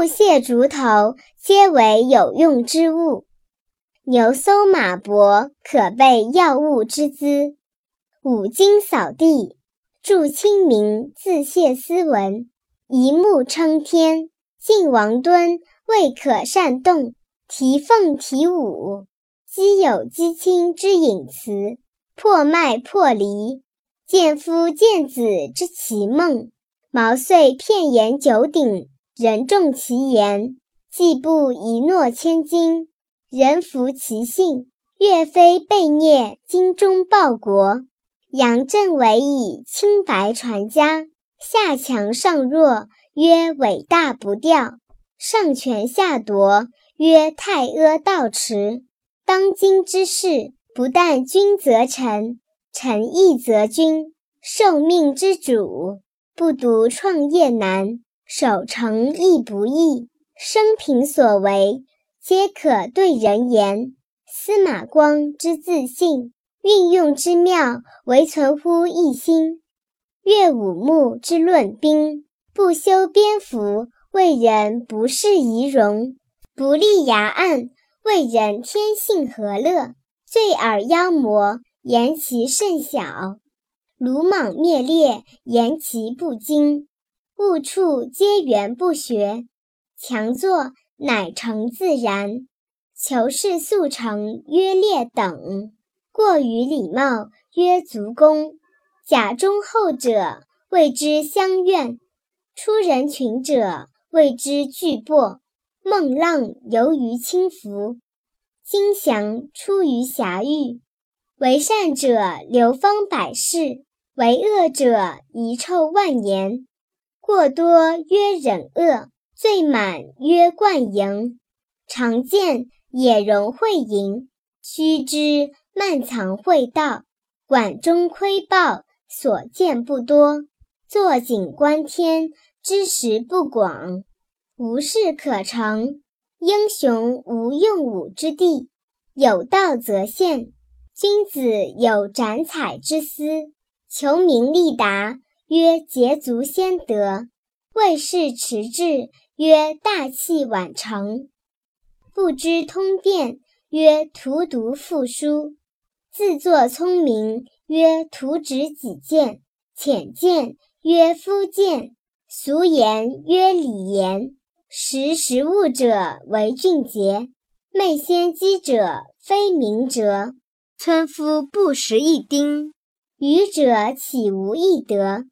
木屑、竹头皆为有用之物。牛搜马搏，可备药物之资。五经扫地，助清明，自谢斯文。一目撑天，晋王敦，未可擅动。提凤提舞，积有积清之隐词。破麦破离，见夫见子之奇梦。毛遂片言九鼎，人重其言。季布一诺千金，人服其信。岳飞被虐，精忠报国。杨振伟以清白传家，下强上弱，曰伟大不掉；上权下夺，曰太阿道持。当今之事，不但君则臣，臣亦则君。受命之主，不独创业难，守诚亦不易。生平所为，皆可对人言。司马光之自信。运用之妙，唯存乎一心。岳武穆之论兵，不修边幅，为人不适仪容；不立崖岸，为人天性和乐。醉耳妖魔，言其甚小；鲁莽灭裂，言其不精。物触皆缘不学，强作乃成自然。求是速成，曰劣等。过于礼貌，曰足恭；假忠厚者，谓之相怨；出人群者，谓之惧擘。孟浪游于轻浮，金祥出于狭域。为善者流芳百世，为恶者遗臭万年。过多曰忍恶，最满曰惯盈。常见也容会盈，须知。慢藏会道，管中窥豹，所见不多；坐井观天，知识不广。无事可成，英雄无用武之地。有道则现，君子有斩采之思。求名利达，曰捷足先得；为事迟滞，曰大器晚成。不知通变，曰荼毒复书。自作聪明，曰图指己见；浅见，曰夫见；俗言，曰礼言。识时务者为俊杰，昧先机者非明哲。村夫不识一丁，愚者岂无一德？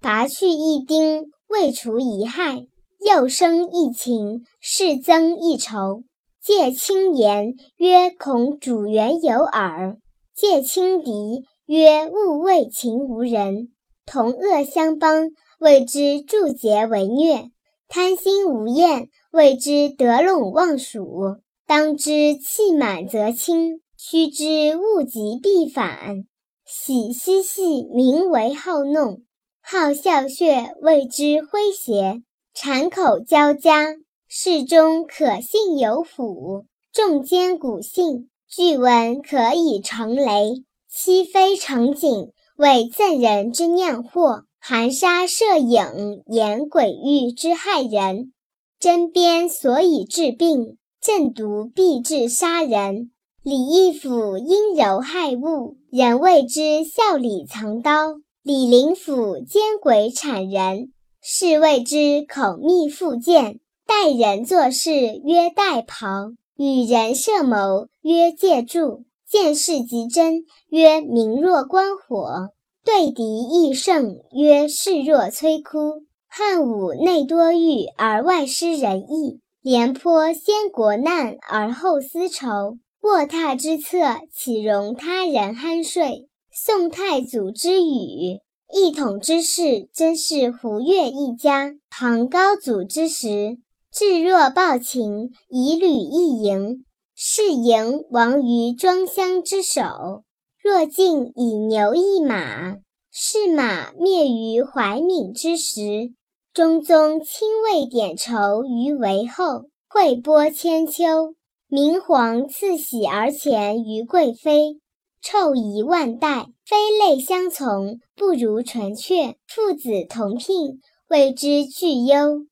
拔去一丁，未除一害；又生一情，是增一愁。戒轻言，曰恐主缘有耳。戒轻敌，曰勿为情无人；同恶相帮，谓之助节为虐；贪心无厌，谓之得陇望蜀。当知气满则清，须知物极必反。喜嬉戏，名为好弄；好笑谑，谓之诙谐。谄口交加，事中可信有辅。众坚古信。据闻可以成雷，其非成景，为赠人之酿祸；含沙射影，言鬼喻之害人。针砭所以治病，阵毒必致杀人。李义府阴柔害物，人谓之笑里藏刀；李林甫奸鬼谄人，是谓之口蜜腹剑。待人做事曰带袍。与人设谋，曰借助；见事极真，曰明若观火；对敌易胜，曰势若摧枯。汉武内多欲而外施仁义，廉颇先国难而后私仇。卧榻之侧，岂容他人酣睡？宋太祖之语，一统之事，真是胡越一家；唐高祖之时。至若暴秦，以履一营，是营亡于庄襄之手；若晋以牛一马，是马灭于怀敏之时。中宗亲为点筹于为后，惠波千秋。明皇赐喜而前于贵妃，臭遗万代。非类相从，不如纯阙。父子同聘，谓之巨优。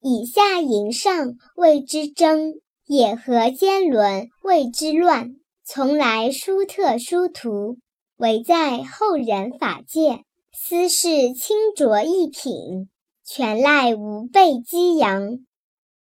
以下迎上，谓之争；野合兼伦，谓之乱。从来殊特殊途，唯在后人法界。斯是清浊一品，全赖吾辈激扬。